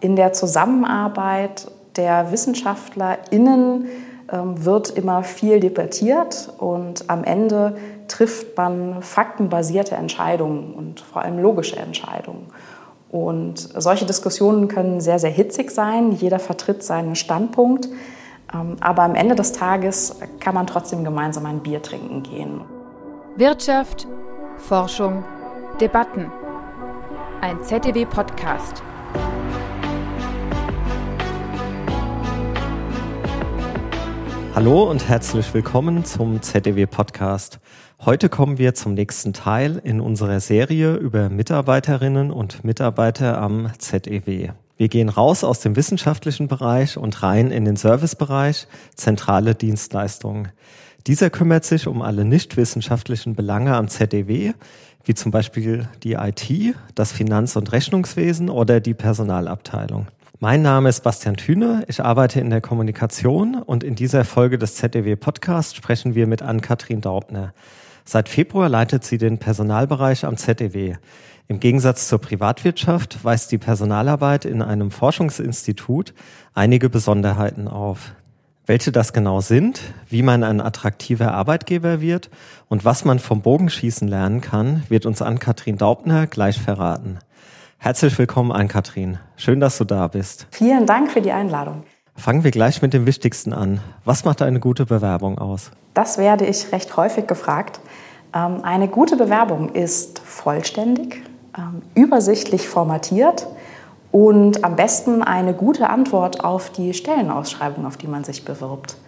In der Zusammenarbeit der WissenschaftlerInnen ähm, wird immer viel debattiert und am Ende trifft man faktenbasierte Entscheidungen und vor allem logische Entscheidungen. Und solche Diskussionen können sehr, sehr hitzig sein. Jeder vertritt seinen Standpunkt. Ähm, aber am Ende des Tages kann man trotzdem gemeinsam ein Bier trinken gehen. Wirtschaft, Forschung, Debatten. Ein ZDW-Podcast. Hallo und herzlich willkommen zum ZDW Podcast. Heute kommen wir zum nächsten Teil in unserer Serie über Mitarbeiterinnen und Mitarbeiter am ZEW. Wir gehen raus aus dem wissenschaftlichen Bereich und rein in den Servicebereich, zentrale Dienstleistungen. Dieser kümmert sich um alle nichtwissenschaftlichen Belange am ZDW, wie zum Beispiel die IT, das Finanz- und Rechnungswesen oder die Personalabteilung. Mein Name ist Bastian Thüne, ich arbeite in der Kommunikation und in dieser Folge des ZDW Podcast sprechen wir mit Ann-Kathrin Daubner. Seit Februar leitet sie den Personalbereich am ZDW. Im Gegensatz zur Privatwirtschaft weist die Personalarbeit in einem Forschungsinstitut einige Besonderheiten auf. Welche das genau sind, wie man ein attraktiver Arbeitgeber wird und was man vom Bogenschießen lernen kann, wird uns Ann-Kathrin Daubner gleich verraten. Herzlich willkommen an Katrin. Schön, dass du da bist. Vielen Dank für die Einladung. Fangen wir gleich mit dem Wichtigsten an. Was macht eine gute Bewerbung aus? Das werde ich recht häufig gefragt. Ähm, eine gute Bewerbung ist vollständig, ähm, übersichtlich formatiert und am besten eine gute Antwort auf die Stellenausschreibung, auf die man sich bewirbt.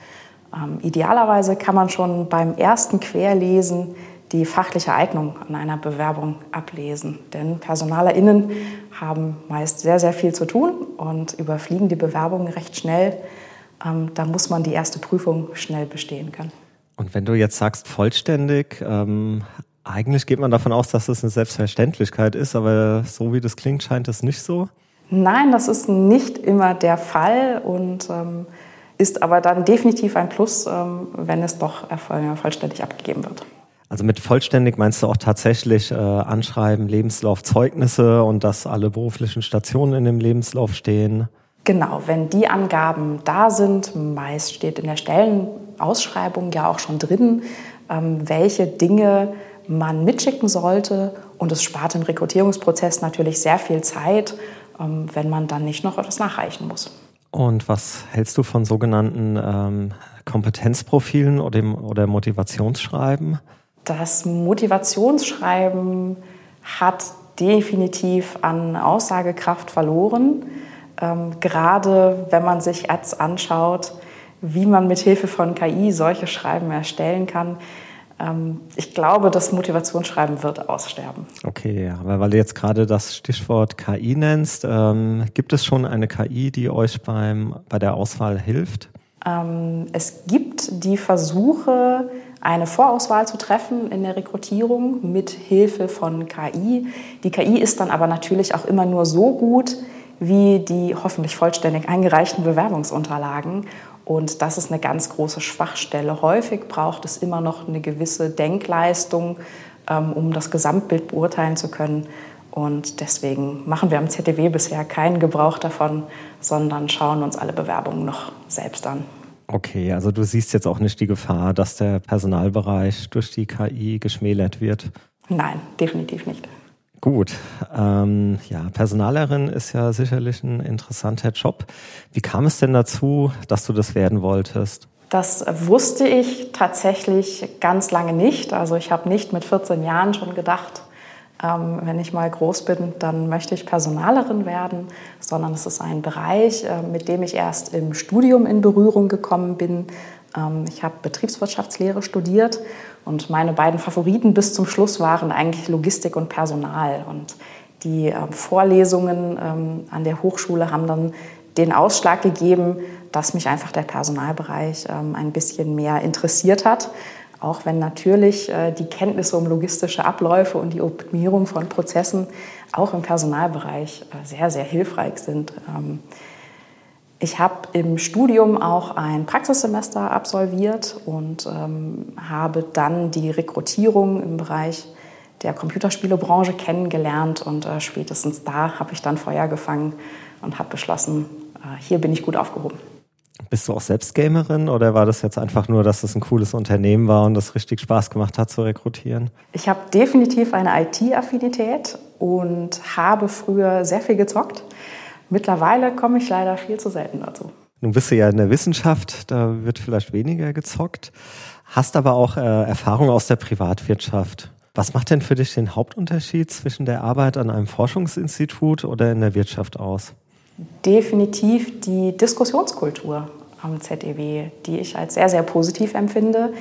Ähm, idealerweise kann man schon beim ersten Querlesen die fachliche Eignung an einer Bewerbung ablesen. Denn PersonalerInnen haben meist sehr, sehr viel zu tun und überfliegen die Bewerbungen recht schnell. Ähm, da muss man die erste Prüfung schnell bestehen können. Und wenn du jetzt sagst vollständig, ähm, eigentlich geht man davon aus, dass das eine Selbstverständlichkeit ist, aber so wie das klingt, scheint es nicht so. Nein, das ist nicht immer der Fall und ähm, ist aber dann definitiv ein Plus, ähm, wenn es doch vollständig abgegeben wird. Also mit vollständig meinst du auch tatsächlich äh, Anschreiben, Lebenslauf, Zeugnisse und dass alle beruflichen Stationen in dem Lebenslauf stehen? Genau, wenn die Angaben da sind, meist steht in der Stellenausschreibung ja auch schon drin, ähm, welche Dinge man mitschicken sollte. Und es spart im Rekrutierungsprozess natürlich sehr viel Zeit, ähm, wenn man dann nicht noch etwas nachreichen muss. Und was hältst du von sogenannten ähm, Kompetenzprofilen oder, oder Motivationsschreiben? Das Motivationsschreiben hat definitiv an Aussagekraft verloren. Ähm, gerade wenn man sich Ads anschaut, wie man mit Hilfe von KI solche Schreiben erstellen kann. Ähm, ich glaube, das Motivationsschreiben wird aussterben. Okay, aber weil du jetzt gerade das Stichwort KI nennst, ähm, gibt es schon eine KI, die euch beim, bei der Auswahl hilft? Ähm, es gibt die Versuche, eine Vorauswahl zu treffen in der Rekrutierung mit Hilfe von KI. Die KI ist dann aber natürlich auch immer nur so gut wie die hoffentlich vollständig eingereichten Bewerbungsunterlagen. Und das ist eine ganz große Schwachstelle. Häufig braucht es immer noch eine gewisse Denkleistung, ähm, um das Gesamtbild beurteilen zu können. Und deswegen machen wir am ZDW bisher keinen Gebrauch davon, sondern schauen uns alle Bewerbungen noch selbst an. Okay, also du siehst jetzt auch nicht die Gefahr, dass der Personalbereich durch die KI geschmälert wird? Nein, definitiv nicht. Gut, ähm, ja, Personalerin ist ja sicherlich ein interessanter Job. Wie kam es denn dazu, dass du das werden wolltest? Das wusste ich tatsächlich ganz lange nicht. Also ich habe nicht mit 14 Jahren schon gedacht, ähm, wenn ich mal groß bin, dann möchte ich Personalerin werden, sondern es ist ein Bereich, äh, mit dem ich erst im Studium in Berührung gekommen bin. Ähm, ich habe Betriebswirtschaftslehre studiert und meine beiden Favoriten bis zum Schluss waren eigentlich Logistik und Personal. Und die äh, Vorlesungen ähm, an der Hochschule haben dann den Ausschlag gegeben, dass mich einfach der Personalbereich ähm, ein bisschen mehr interessiert hat. Auch wenn natürlich äh, die Kenntnisse um logistische Abläufe und die Optimierung von Prozessen auch im Personalbereich äh, sehr, sehr hilfreich sind. Ähm, ich habe im Studium auch ein Praxissemester absolviert und ähm, habe dann die Rekrutierung im Bereich der Computerspielebranche kennengelernt und äh, spätestens da habe ich dann Feuer gefangen und habe beschlossen, hier bin ich gut aufgehoben. Bist du auch selbst Gamerin oder war das jetzt einfach nur, dass es ein cooles Unternehmen war und es richtig Spaß gemacht hat zu rekrutieren? Ich habe definitiv eine IT-Affinität und habe früher sehr viel gezockt. Mittlerweile komme ich leider viel zu selten dazu. Nun bist du ja in der Wissenschaft, da wird vielleicht weniger gezockt, hast aber auch äh, Erfahrung aus der Privatwirtschaft. Was macht denn für dich den Hauptunterschied zwischen der Arbeit an einem Forschungsinstitut oder in der Wirtschaft aus? Definitiv die Diskussionskultur am ZEW, die ich als sehr, sehr positiv empfinde.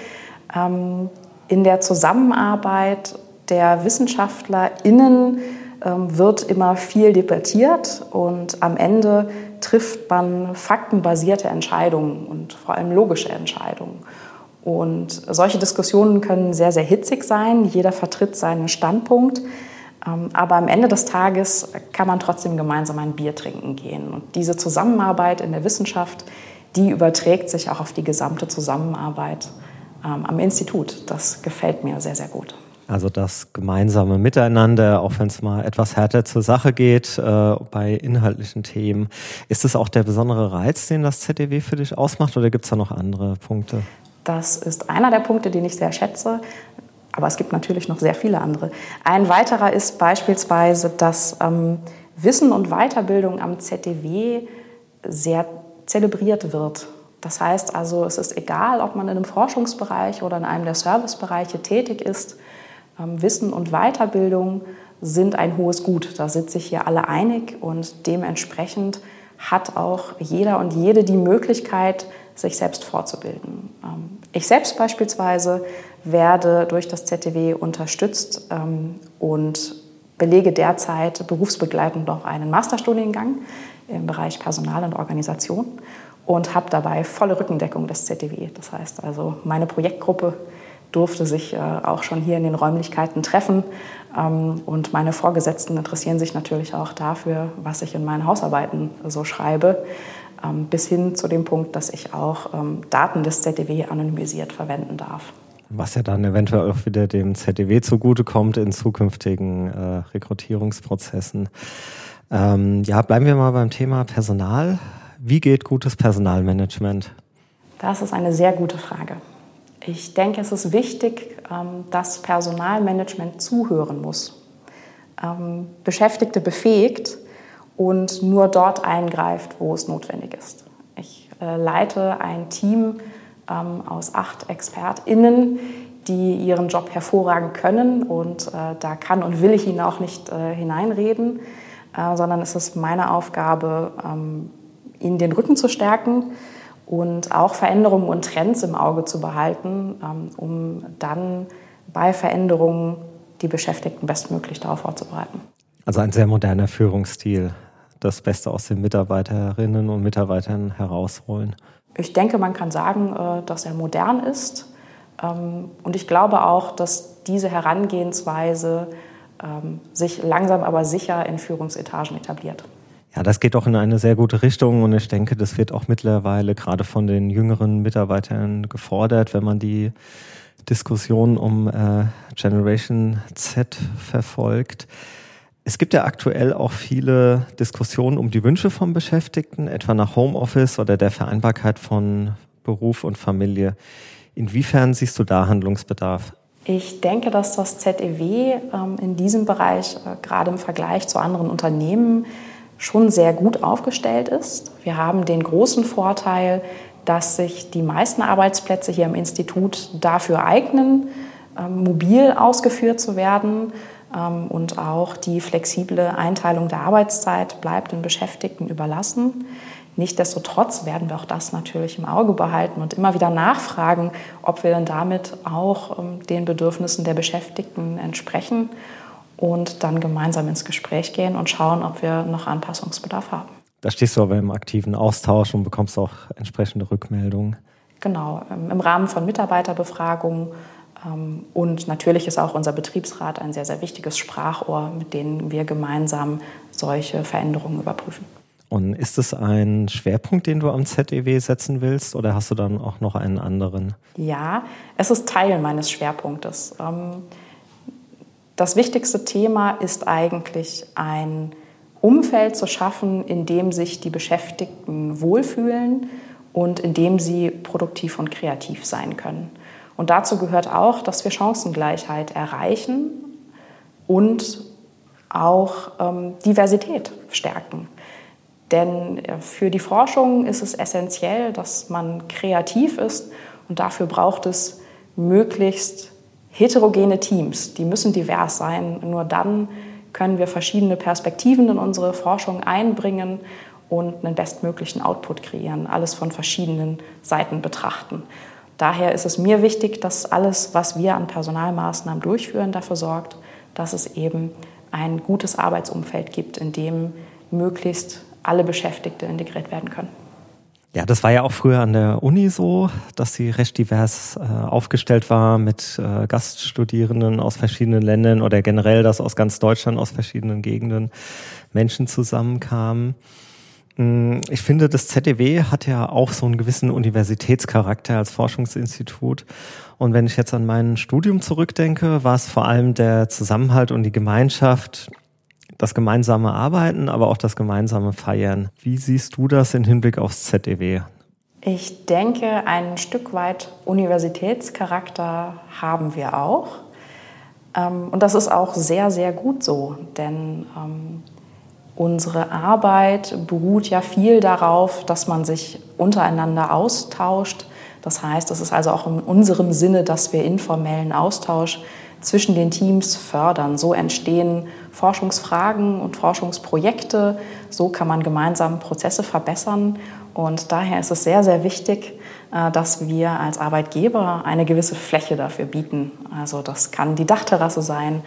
Ähm, in der Zusammenarbeit der WissenschaftlerInnen ähm, wird immer viel debattiert und am Ende trifft man faktenbasierte Entscheidungen und vor allem logische Entscheidungen. Und solche Diskussionen können sehr, sehr hitzig sein. Jeder vertritt seinen Standpunkt. Ähm, aber am Ende des Tages kann man trotzdem gemeinsam ein Bier trinken gehen. Und diese Zusammenarbeit in der Wissenschaft, die überträgt sich auch auf die gesamte Zusammenarbeit ähm, am Institut. Das gefällt mir sehr, sehr gut. Also das gemeinsame Miteinander, auch wenn es mal etwas härter zur Sache geht äh, bei inhaltlichen Themen. Ist das auch der besondere Reiz, den das ZDW für dich ausmacht oder gibt es da noch andere Punkte? Das ist einer der Punkte, den ich sehr schätze. Aber es gibt natürlich noch sehr viele andere. Ein weiterer ist beispielsweise, dass ähm, Wissen und Weiterbildung am ZDW sehr zelebriert wird. Das heißt also, es ist egal, ob man in einem Forschungsbereich oder in einem der Servicebereiche tätig ist. Ähm, Wissen und Weiterbildung sind ein hohes Gut. Da sind sich hier alle einig und dementsprechend hat auch jeder und jede die Möglichkeit, sich selbst fortzubilden. Ähm, ich selbst beispielsweise werde durch das ZTW unterstützt ähm, und belege derzeit berufsbegleitend noch einen Masterstudiengang im Bereich Personal und Organisation und habe dabei volle Rückendeckung des ZTW. Das heißt also, meine Projektgruppe durfte sich äh, auch schon hier in den Räumlichkeiten treffen. Ähm, und meine Vorgesetzten interessieren sich natürlich auch dafür, was ich in meinen Hausarbeiten so schreibe, ähm, bis hin zu dem Punkt, dass ich auch ähm, Daten des ZDW anonymisiert verwenden darf. Was ja dann eventuell auch wieder dem ZDW zugutekommt in zukünftigen äh, Rekrutierungsprozessen. Ähm, ja, bleiben wir mal beim Thema Personal. Wie geht gutes Personalmanagement? Das ist eine sehr gute Frage. Ich denke, es ist wichtig, ähm, dass Personalmanagement zuhören muss, ähm, Beschäftigte befähigt und nur dort eingreift, wo es notwendig ist. Ich äh, leite ein Team ähm, aus acht ExpertInnen, die ihren Job hervorragend können. Und äh, da kann und will ich ihnen auch nicht äh, hineinreden, äh, sondern es ist meine Aufgabe, ähm, ihnen den Rücken zu stärken und auch Veränderungen und Trends im Auge zu behalten, ähm, um dann bei Veränderungen die Beschäftigten bestmöglich darauf vorzubereiten. Also ein sehr moderner Führungsstil, das Beste aus den Mitarbeiterinnen und Mitarbeitern herausholen. Ich denke, man kann sagen, äh, dass er modern ist. Ähm, und ich glaube auch, dass diese Herangehensweise ähm, sich langsam aber sicher in Führungsetagen etabliert. Ja, das geht doch in eine sehr gute Richtung und ich denke, das wird auch mittlerweile gerade von den jüngeren Mitarbeitern gefordert, wenn man die Diskussion um äh, Generation Z verfolgt. Es gibt ja aktuell auch viele Diskussionen um die Wünsche von Beschäftigten, etwa nach Homeoffice oder der Vereinbarkeit von Beruf und Familie. Inwiefern siehst du da Handlungsbedarf? Ich denke, dass das ZEW ähm, in diesem Bereich, äh, gerade im Vergleich zu anderen Unternehmen, schon sehr gut aufgestellt ist. Wir haben den großen Vorteil, dass sich die meisten Arbeitsplätze hier im Institut dafür eignen, ähm, mobil ausgeführt zu werden und auch die flexible Einteilung der Arbeitszeit bleibt den Beschäftigten überlassen. Nichtsdestotrotz werden wir auch das natürlich im Auge behalten und immer wieder nachfragen, ob wir denn damit auch ähm, den Bedürfnissen der Beschäftigten entsprechen und dann gemeinsam ins Gespräch gehen und schauen, ob wir noch Anpassungsbedarf haben. Da stehst du aber im aktiven Austausch und bekommst auch entsprechende Rückmeldungen. Genau, ähm, im Rahmen von Mitarbeiterbefragungen ähm, und natürlich ist auch unser Betriebsrat ein sehr, sehr wichtiges Sprachrohr, mit dem wir gemeinsam solche Veränderungen überprüfen. Und ist es ein Schwerpunkt, den du am ZEW setzen willst oder hast du dann auch noch einen anderen? Ja, es ist Teil meines Schwerpunktes. Ähm, das wichtigste Thema ist eigentlich ein Umfeld zu schaffen, in dem sich die Beschäftigten wohlfühlen und in dem sie produktiv und kreativ sein können. Und dazu gehört auch, dass wir Chancengleichheit erreichen und auch ähm, Diversität stärken. Denn äh, für die Forschung ist es essentiell, dass man kreativ ist und dafür braucht es möglichst heterogene Teams. Die müssen divers sein. Nur dann können wir verschiedene Perspektiven in unsere Forschung einbringen und einen bestmöglichen Output kreieren, alles von verschiedenen Seiten betrachten. Daher ist es mir wichtig, dass alles, was wir an Personalmaßnahmen durchführen, dafür sorgt, dass es eben ein gutes Arbeitsumfeld gibt, in dem möglichst alle Beschäftigte integriert werden können. Ja, das war ja auch früher an der Uni so, dass sie recht divers äh, aufgestellt war mit äh, Gaststudierenden aus verschiedenen Ländern oder generell, dass aus ganz Deutschland, aus verschiedenen Gegenden Menschen zusammenkamen. Mm, ich finde, das ZDW hat ja auch so einen gewissen Universitätscharakter als Forschungsinstitut. Und wenn ich jetzt an mein Studium zurückdenke, war es vor allem der Zusammenhalt und die Gemeinschaft, das gemeinsame Arbeiten, aber auch das gemeinsame Feiern. Wie siehst du das im Hinblick aufs ZDW? Ich denke, ein Stück weit Universitätscharakter haben wir auch. Ähm, und das ist auch sehr, sehr gut so, denn ähm, unsere Arbeit beruht ja viel darauf, dass man sich untereinander austauscht. Das heißt, es ist also auch in unserem Sinne, dass wir informellen Austausch zwischen den Teams fördern. So entstehen Forschungsfragen und Forschungsprojekte. So kann man gemeinsam Prozesse verbessern. Und daher ist es sehr, sehr wichtig, äh, dass wir als Arbeitgeber eine gewisse Fläche dafür bieten. Also das kann die Dachterrasse sein,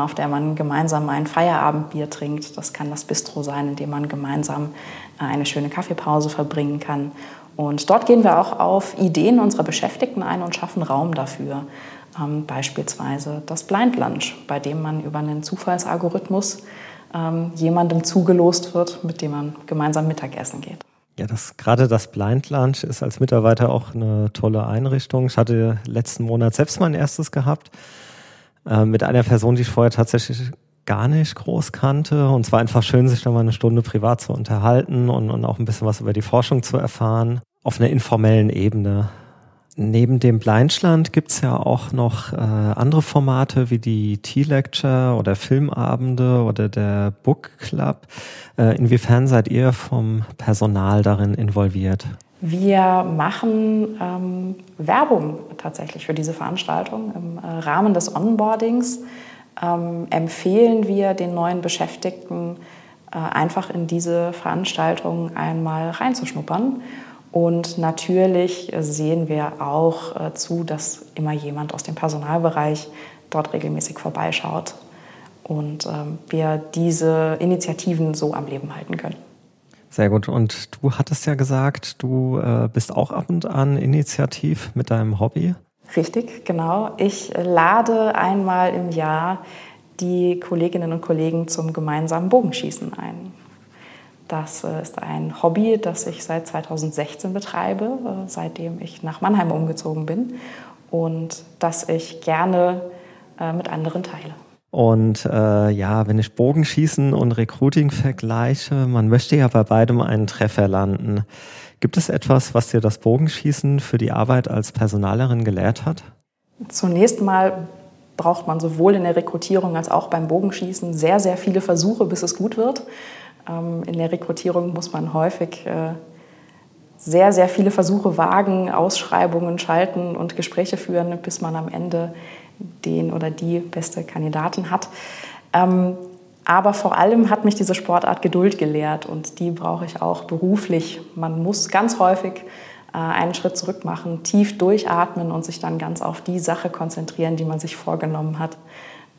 auf der man gemeinsam ein Feierabendbier trinkt. Das kann das Bistro sein, in dem man gemeinsam äh, eine schöne Kaffeepause verbringen kann. Und dort gehen wir auch auf Ideen unserer Beschäftigten ein und schaffen Raum dafür. Ähm, beispielsweise das Blind Lunch, bei dem man über einen Zufallsalgorithmus ähm, jemandem zugelost wird, mit dem man gemeinsam Mittagessen geht. Ja, das, gerade das Blind Lunch ist als Mitarbeiter auch eine tolle Einrichtung. Ich hatte letzten Monat selbst mein erstes gehabt äh, mit einer Person, die ich vorher tatsächlich gar nicht groß kannte. Und zwar einfach schön, sich da mal eine Stunde privat zu unterhalten und, und auch ein bisschen was über die Forschung zu erfahren. Auf einer informellen Ebene. Neben dem Blindschland gibt's ja auch noch äh, andere Formate wie die Tea-Lecture oder Filmabende oder der Book Club. Äh, inwiefern seid ihr vom Personal darin involviert? Wir machen ähm, Werbung tatsächlich für diese Veranstaltung. Im äh, Rahmen des Onboardings ähm, empfehlen wir den neuen Beschäftigten äh, einfach in diese Veranstaltung einmal reinzuschnuppern und natürlich sehen wir auch äh, zu, dass immer jemand aus dem Personalbereich dort regelmäßig vorbeischaut und ähm, wir diese Initiativen so am Leben halten können. Sehr gut. Und du hattest ja gesagt, du äh, bist auch ab und an initiativ mit deinem Hobby. Richtig, genau. Ich lade einmal im Jahr die Kolleginnen und Kollegen zum gemeinsamen Bogenschießen ein. Das äh, ist ein Hobby, das ich seit 2016 betreibe, äh, seitdem ich nach Mannheim umgezogen bin und das ich gerne mit anderen teile. Und äh, ja, wenn ich Bogenschießen und Recruiting vergleiche, man möchte ja bei beidem einen Treffer landen. Gibt es etwas, was dir das Bogenschießen für die Arbeit als Personalerin gelehrt hat? Zunächst mal braucht man sowohl in der Rekrutierung als auch beim Bogenschießen sehr, sehr viele Versuche, bis es gut wird. Ähm, in der Rekrutierung muss man häufig äh, sehr, sehr viele Versuche wagen, Ausschreibungen schalten und Gespräche führen, bis man am Ende den oder die beste Kandidatin hat. Ähm, aber vor allem hat mich diese Sportart Geduld gelehrt und die brauche ich auch beruflich. Man muss ganz häufig äh, einen Schritt zurück machen, tief durchatmen und sich dann ganz auf die Sache konzentrieren, die man sich vorgenommen hat.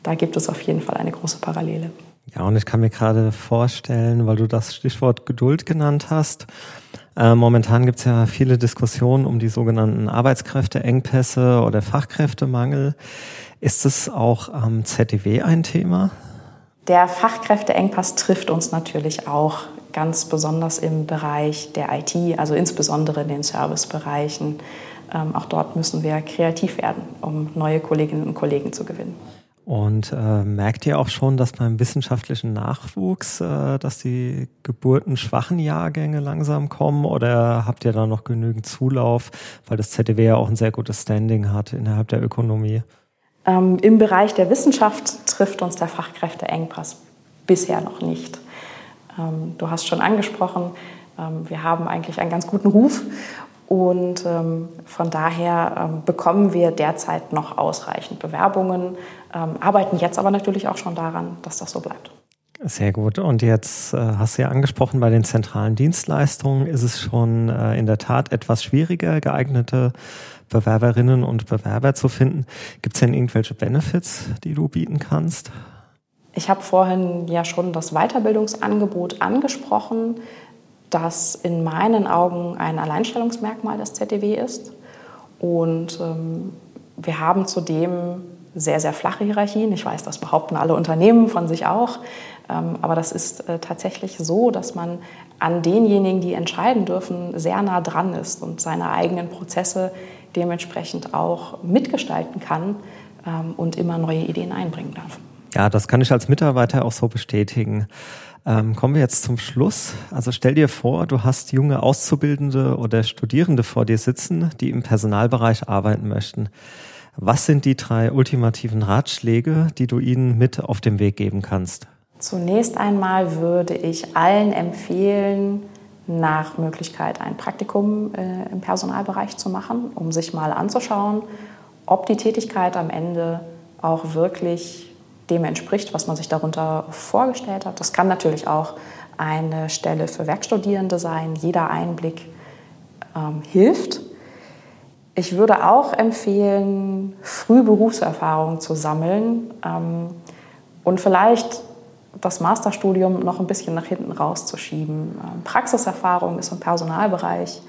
Da gibt es auf jeden Fall eine große Parallele. Ja, und ich kann mir gerade vorstellen, weil du das Stichwort Geduld genannt hast, äh, momentan gibt es ja viele Diskussionen um die sogenannten Arbeitskräfteengpässe oder Fachkräftemangel. Ist es auch am ZDW ein Thema? Der Fachkräfteengpass trifft uns natürlich auch ganz besonders im Bereich der IT, also insbesondere in den Servicebereichen. Ähm, auch dort müssen wir kreativ werden, um neue Kolleginnen und Kollegen zu gewinnen. Und äh, merkt ihr auch schon, dass beim wissenschaftlichen Nachwuchs, äh, dass die geburtenschwachen Jahrgänge langsam kommen oder habt ihr da noch genügend Zulauf, weil das ZDW ja auch ein sehr gutes Standing hat innerhalb der Ökonomie? Ähm, Im Bereich der Wissenschaft trifft uns der Fachkräfteengpass bisher noch nicht. Ähm, du hast schon angesprochen, ähm, wir haben eigentlich einen ganz guten Ruf und ähm, von daher ähm, bekommen wir derzeit noch ausreichend Bewerbungen, ähm, arbeiten jetzt aber natürlich auch schon daran, dass das so bleibt. Sehr gut. Und jetzt äh, hast du ja angesprochen, bei den zentralen Dienstleistungen ist es schon äh, in der Tat etwas schwieriger, geeignete Bewerberinnen und Bewerber zu finden. Gibt es denn irgendwelche Benefits, die du bieten kannst? Ich habe vorhin ja schon das Weiterbildungsangebot angesprochen das in meinen Augen ein Alleinstellungsmerkmal des ZDW ist. Und ähm, wir haben zudem sehr, sehr flache Hierarchien. Ich weiß, das behaupten alle Unternehmen von sich auch. Ähm, aber das ist äh, tatsächlich so, dass man an denjenigen, die entscheiden dürfen, sehr nah dran ist und seine eigenen Prozesse dementsprechend auch mitgestalten kann ähm, und immer neue Ideen einbringen darf. Ja, das kann ich als Mitarbeiter auch so bestätigen. Ähm, kommen wir jetzt zum Schluss. Also stell dir vor, du hast junge Auszubildende oder Studierende vor dir sitzen, die im Personalbereich arbeiten möchten. Was sind die drei ultimativen Ratschläge, die du ihnen mit auf den Weg geben kannst? Zunächst einmal würde ich allen empfehlen, nach Möglichkeit ein Praktikum äh, im Personalbereich zu machen, um sich mal anzuschauen, ob die Tätigkeit am Ende auch wirklich dem entspricht, was man sich darunter vorgestellt hat. Das kann natürlich auch eine Stelle für Werkstudierende sein. Jeder Einblick ähm, hilft. Ich würde auch empfehlen, früh Berufserfahrung zu sammeln ähm, und vielleicht das Masterstudium noch ein bisschen nach hinten rauszuschieben. Ähm, Praxiserfahrung ist im Personalbereich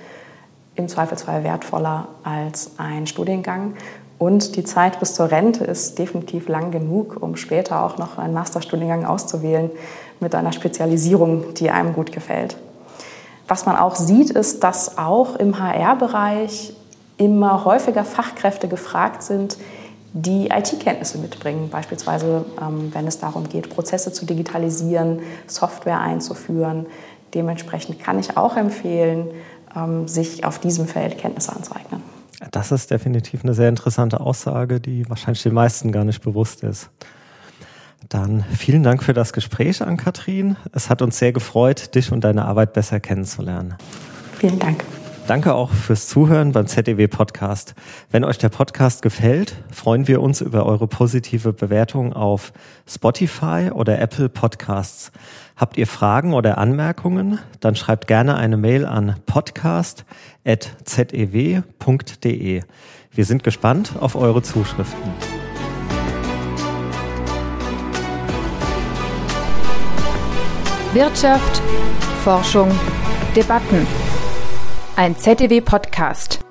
im Zweifelsfall wertvoller als ein Studiengang. Und die Zeit bis zur Rente ist definitiv lang genug, um später auch noch einen Masterstudiengang auszuwählen mit einer Spezialisierung, die einem gut gefällt. Was man auch sieht, ist, dass auch im HR-Bereich immer häufiger Fachkräfte gefragt sind, die IT-Kenntnisse mitbringen, beispielsweise ähm, wenn es darum geht, Prozesse zu digitalisieren, Software einzuführen. Dementsprechend kann ich auch empfehlen, ähm, sich auf diesem Feld Kenntnisse anzueignen. Das ist definitiv eine sehr interessante Aussage, die wahrscheinlich den meisten gar nicht bewusst ist. Dann vielen Dank für das Gespräch an Kathrin. Es hat uns sehr gefreut, dich und deine Arbeit besser kennenzulernen. Vielen Dank. Danke auch fürs Zuhören beim ZDW Podcast. Wenn euch der Podcast gefällt, freuen wir uns über eure positive Bewertung auf Spotify oder Apple Podcasts. Habt ihr Fragen oder Anmerkungen? Dann schreibt gerne eine Mail an podcast.zew.de. Wir sind gespannt auf eure Zuschriften. Wirtschaft, Forschung, Debatten. Ein ZDW-Podcast.